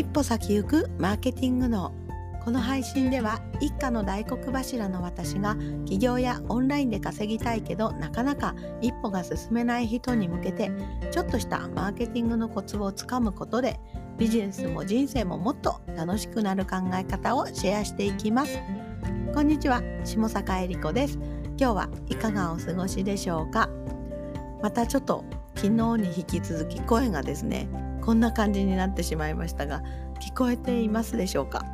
一歩先行くマーケティングのこの配信では一家の大黒柱の私が起業やオンラインで稼ぎたいけどなかなか一歩が進めない人に向けてちょっとしたマーケティングのコツをつかむことでビジネスも人生ももっと楽しくなる考え方をシェアしていきます。こんにちは下坂恵理子です。今日はいかがお過ごしでしょうか？またちょっと昨日に引き続き声がですねこんな感じになってしまいましたが聞こえていますでしょうか、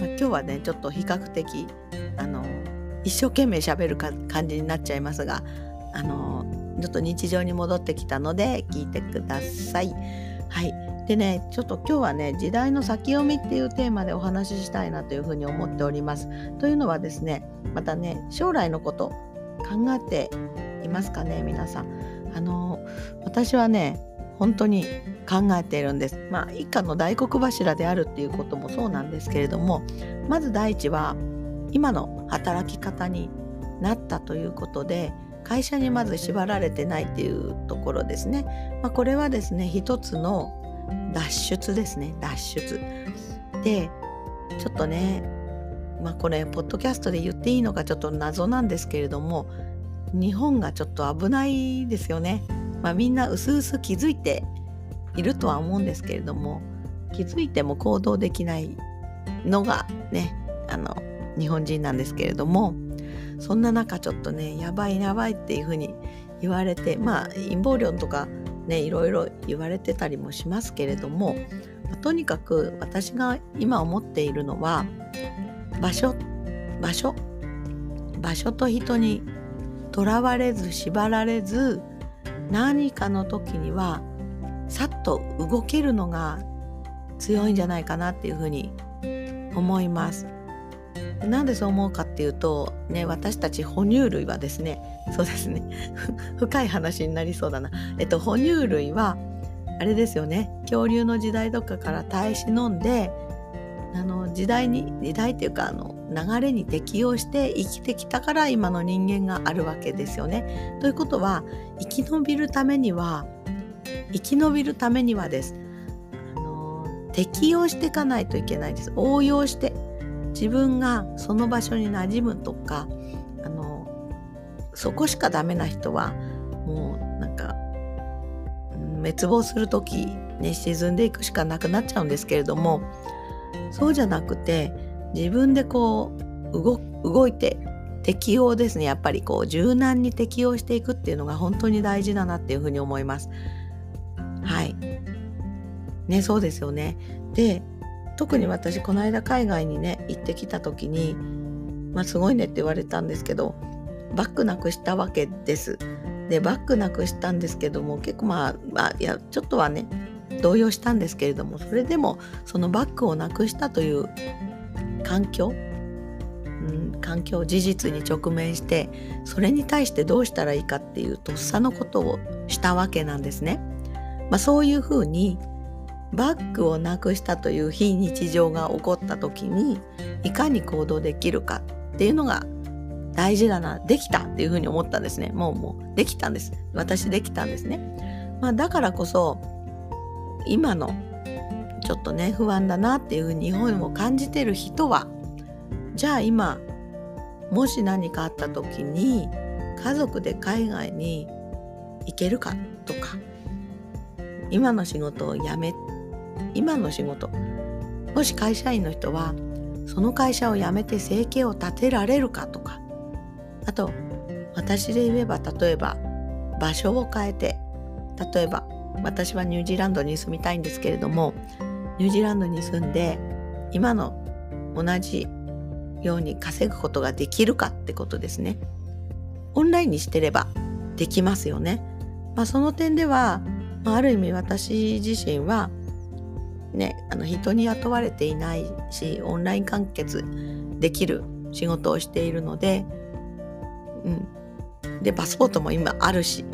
ま、今日はねちょっと比較的あの一生懸命喋る感じになっちゃいますがあのちょっと日常に戻ってきたので聞いてください。はいでねちょっと今日はね時代の先読みっていうテーマでお話ししたいなというふうに思っております。というのはですねまたね将来のこと考えていますかね皆さん。あの私はね本当に考えているんです。まあ一家の大黒柱であるっていうこともそうなんですけれどもまず第一は今の働き方になったということで会社にまず縛られてないっていうところですね。まあ、これはですね一つの脱出ですね脱出。でちょっとねまあこれポッドキャストで言っていいのかちょっと謎なんですけれども日本がちょっと危ないですよね。まあ、みんなうすうす気づいているとは思うんですけれども気づいても行動できないのがねあの日本人なんですけれどもそんな中ちょっとねやばいやばいっていうふうに言われてまあ陰謀論とかねいろいろ言われてたりもしますけれども、まあ、とにかく私が今思っているのは場所場所場所と人にとらわれず縛られず何かの時にはさっと動けるのが強いんじゃないかなっていうふうに思います。なんでそう思うかっていうとね私たち哺乳類はですねそうですね 深い話になりそうだなえっと哺乳類はあれですよね恐竜の時代とかから耐え忍んであの時代に時代っていうかあの流れに適応して生きてきたから今の人間があるわけですよね。ということは生き延びるためには生き延びるためにはですあの適応していかないといけないです。応用して自分がその場所に馴染むとかあのそこしかダメな人はもうなんか滅亡する時ね沈んでいくしかなくなっちゃうんですけれどもそうじゃなくて自分でこう動いて適応ですねやっぱりこう柔軟に適応していくっていうのが本当に大事だなっていうふうに思います。はいねそうですよね。で特に私この間海外にね行ってきた時にまあすごいねって言われたんですけどバッグなくしたわけです。でバッグなくしたんですけども結構まあ、まあ、いやちょっとはね動揺したんですけれどもそれでもそのバッグをなくしたという環境、うん、環境事実に直面してそれに対してどうしたらいいかっていうとっさのことをしたわけなんですね。まあ、そういうふうにバッグをなくしたという非日常が起こった時にいかに行動できるかっていうのが大事だなできたっていうふうに思ったんですね。もうもうできたんです。私できたんですね、まあ、だからこそ今のちょっとね不安だなっていう日本を感じてる人はじゃあ今もし何かあった時に家族で海外に行けるかとか今の仕事を辞め今の仕事もし会社員の人はその会社を辞めて生計を立てられるかとかあと私で言えば例えば場所を変えて例えば私はニュージーランドに住みたいんですけれどもニュージーランドに住んで今の同じように稼ぐことができるかってことですね。オンラインにしてればできますよね。まあ、その点ではまあ、ある意味私自身はねあの人に雇われていないしオンライン完結できる仕事をしているので、うん、でパスポートも今あるし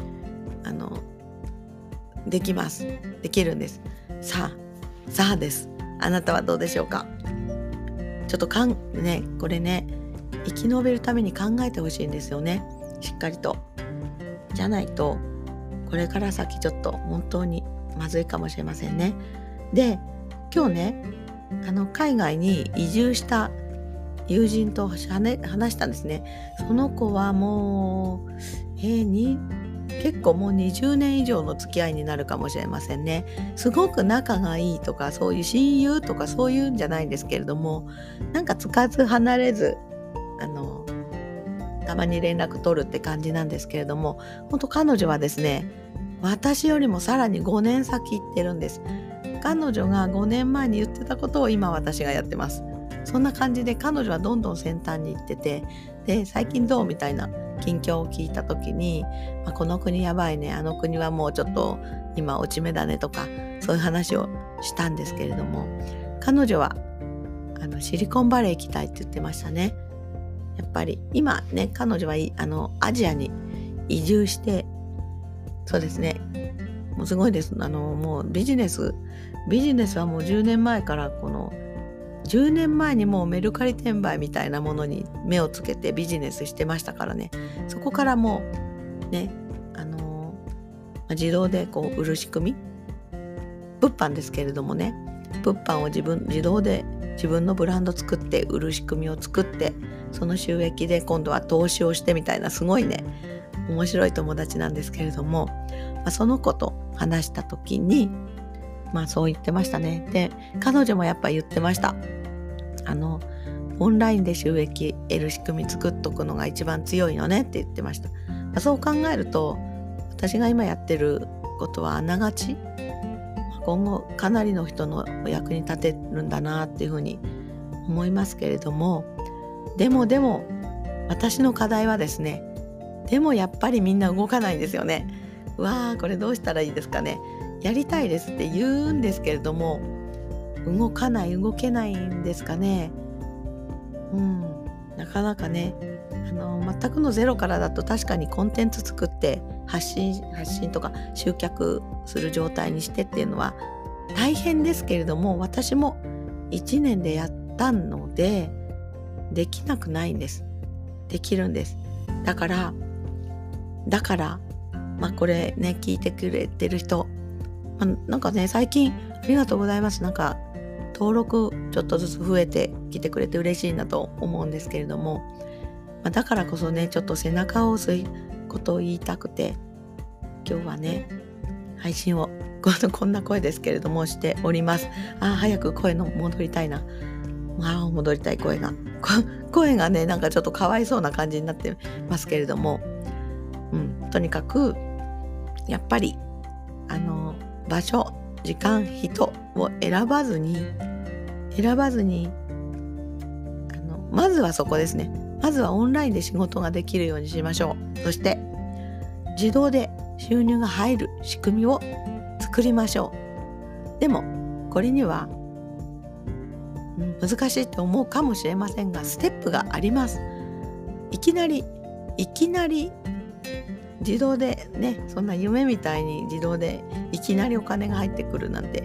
あのできますできるんですさあさあです。あなたはどうでしょうか？ちょっとかんねこれね生き延びるために考えてほしいんですよね。しっかりと。じゃないとこれから先ちょっと本当にまずいかもしれませんね。で今日ねあの海外に移住した友人と話したんですね。その子はもうえー、結構もう20年以上の付き合いになるかもしれませんね。すごく仲がいいとかそういう親友とかそういうんじゃないんですけれどもなんかつかず離れずあのたまに連絡取るって感じなんですけれども本当彼女はですね私よりもさらに5年先行ってるんです。彼女が5年前に言ってたことを今私がやってます。そんな感じで彼女はどんどん先端に行っててで最近どうみたいな近況を聞いた時に、まあ、この国やばいねあの国はもうちょっと今落ち目だねとかそういう話をしたんですけれども彼女はあのシリコンバレー行きたいって言ってましたね。やっぱり今ね彼女はあのアジアに移住してそうですね。もうすごいです。あのもうビジネスビジネスはもう10年前からこの10年前にもうメルカリ転売みたいなものに目をつけてビジネスしてましたからね。そこからもうねあの自動でこう売る仕組み？物販ですけれどもね。物販を自分自動で自分のブランド作って売る仕組みを作ってその収益で今度は投資をしてみたいなすごいね面白い友達なんですけれども、まあ、その子と話した時にまあそう言ってましたね。で、彼女もやっぱ言ってました。あの、オンラインで収益得る仕組み作っとくのが一番強いのねって言ってました。まあ、そう考えると、私が今やってることはあながち、今後かなりの人のお役に立てるんだなっていうふうに思いますけれども、でもでも、私の課題はですね、でもやっぱりみんな動かないんですよね。わあこれどうしたらいいですかね。やりたいですって言うんですけれども動かない動けないんですかね。うん。なかなかねあの全くのゼロからだと確かにコンテンツ作って発信発信とか集客する状態にしてっていうのは大変ですけれども私も1年でやったのでできなくないんです。できるんです。だからだからまあこれね聞いてくれてる人あ、なんかね最近ありがとうございます。なんか登録ちょっとずつ増えてきてくれて嬉しいなと思うんですけれども、まあ、だからこそねちょっと背中を押すことを言いたくて今日はね配信をこんな声ですけれどもしております。あ早く声の戻りたいな。あ戻りたい声が。声がねなんかちょっとかわいそうな感じになってますけれども、うん、とにかくやっぱりあの場所時間人を選ばずに選ばずにあのまずはそこですね。まずはオンラインで仕事ができるようにしましょう。そして自動で収入が入る仕組みを作りましょう。でもこれには、難しいと思うかもしれませんがステップがあります。いきなりいきなり自動でねそんな夢みたいに自動でいきなりお金が入ってくるなんて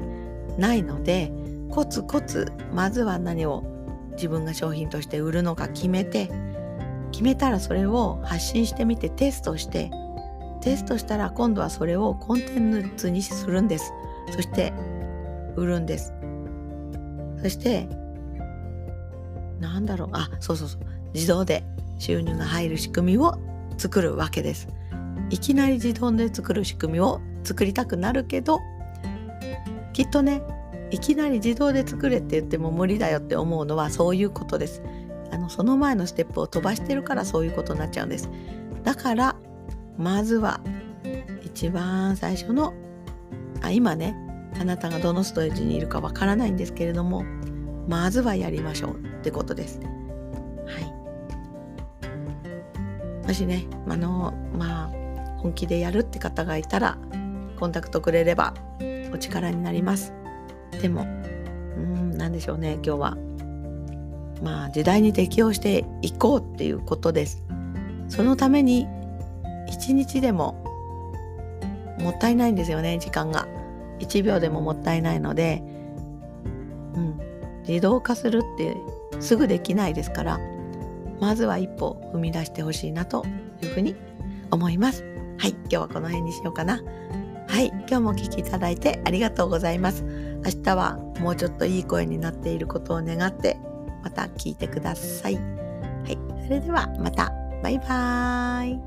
ないのでコツコツまずは何を自分が商品として売るのか決めて決めたらそれを発信してみてテストしてテストしたら今度はそれをコンテンツにするんです。そして売るんです。そしてなんだろう。あそうそうそう。自動で収入が入る仕組みを作るわけです。いきなり自動で作る仕組みを作りたくなるけどきっとねいきなり自動で作れって言っても無理だよって思うのはそういうことです。あのその前のステップを飛ばしてるからそういうことになっちゃうんです。だからまずは一番最初のあ今ねあなたがどのストレージにいるかわからないんですけれどもまずはやりましょうってことです。はい。もしねあのまあ本気でやるって方がいたらコンタクトくれればお力になります。でもうん何でしょうね今日は。まあ時代に適応していこうっていうことです。そのために一日でももったいないんですよね時間が。1秒でももったいないので、うん、自動化するってすぐできないですからまずは一歩踏み出してほしいなというふうに思います。はい、今日はこの辺にしようかな。はい。今日もお聴きいただいてありがとうございます明日はもうちょっといい声になっていることを願ってまた聞いてくださいはいそれではまたバイバーイ